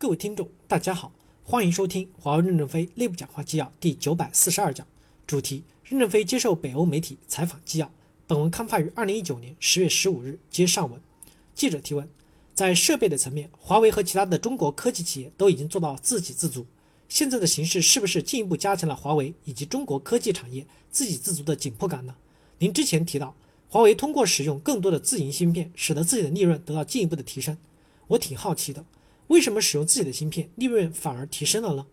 各位听众，大家好，欢迎收听华为任正非内部讲话纪要第九百四十二讲，主题：任正非接受北欧媒体采访纪要。本文刊发于二零一九年十月十五日，接上文。记者提问：在设备的层面，华为和其他的中国科技企业都已经做到自给自足，现在的形势是不是进一步加强了华为以及中国科技产业自给自足的紧迫感呢？您之前提到，华为通过使用更多的自营芯片，使得自己的利润得到进一步的提升，我挺好奇的。为什么使用自己的芯片利润反而提升了呢？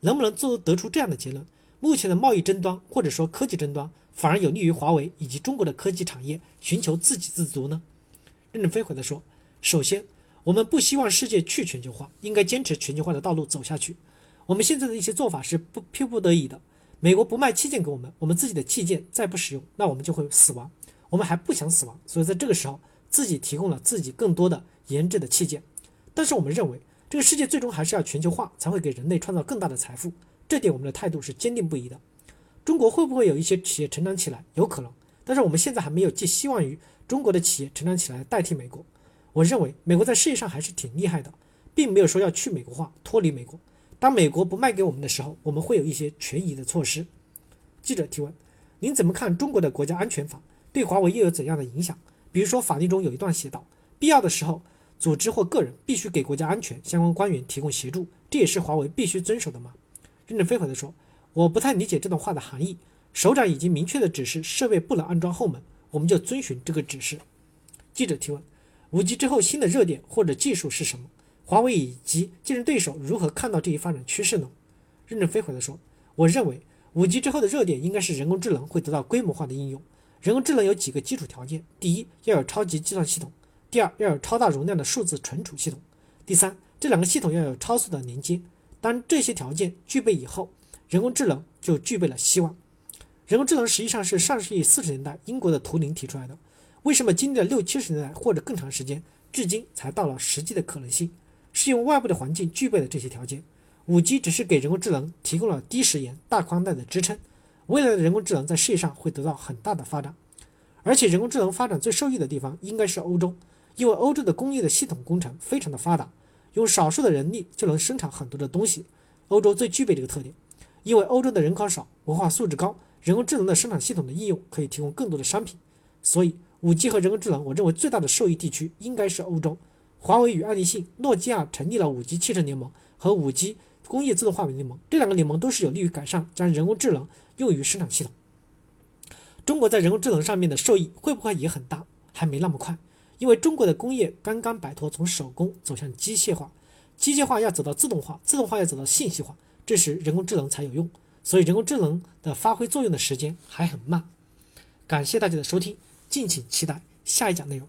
能不能做得出这样的结论？目前的贸易争端或者说科技争端反而有利于华为以及中国的科技产业寻求自给自足呢？任正非回答说：首先，我们不希望世界去全球化，应该坚持全球化的道路走下去。我们现在的一些做法是不迫不得已的。美国不卖器件给我们，我们自己的器件再不使用，那我们就会死亡。我们还不想死亡，所以在这个时候自己提供了自己更多的研制的器件。但是我们认为，这个世界最终还是要全球化，才会给人类创造更大的财富。这点我们的态度是坚定不移的。中国会不会有一些企业成长起来？有可能，但是我们现在还没有寄希望于中国的企业成长起来代替美国。我认为美国在事业上还是挺厉害的，并没有说要去美国化、脱离美国。当美国不卖给我们的时候，我们会有一些权益的措施。记者提问：您怎么看中国的国家安全法对华为又有怎样的影响？比如说，法律中有一段写道：必要的时候。组织或个人必须给国家安全相关官员提供协助，这也是华为必须遵守的吗？任正非回答说：“我不太理解这段话的含义。首长已经明确的指示设备不能安装后门，我们就遵循这个指示。”记者提问五 G 之后新的热点或者技术是什么？华为以及竞争对手如何看到这一发展趋势呢？”任正非回答说：“我认为五 G 之后的热点应该是人工智能会得到规模化的应用。人工智能有几个基础条件：第一，要有超级计算系统。”第二，要有超大容量的数字存储系统；第三，这两个系统要有超速的连接。当这些条件具备以后，人工智能就具备了希望。人工智能实际上是上世纪四十年代英国的图灵提出来的。为什么经历了六七十年代或者更长时间，至今才到了实际的可能性？是因为外部的环境具备了这些条件。五 G 只是给人工智能提供了低时延、大宽带的支撑。未来的人工智能在事业上会得到很大的发展，而且人工智能发展最受益的地方应该是欧洲。因为欧洲的工业的系统工程非常的发达，用少数的人力就能生产很多的东西。欧洲最具备这个特点，因为欧洲的人口少，文化素质高，人工智能的生产系统的应用可以提供更多的商品。所以，五 G 和人工智能，我认为最大的受益地区应该是欧洲。华为与爱立信、诺基亚成立了五 G 汽车联盟和五 G 工业自动化联盟，这两个联盟都是有利于改善将人工智能用于生产系统。中国在人工智能上面的受益会不会也很大？还没那么快。因为中国的工业刚刚摆脱从手工走向机械化，机械化要走到自动化，自动化要走到信息化，这时人工智能才有用。所以人工智能的发挥作用的时间还很慢。感谢大家的收听，敬请期待下一讲内容。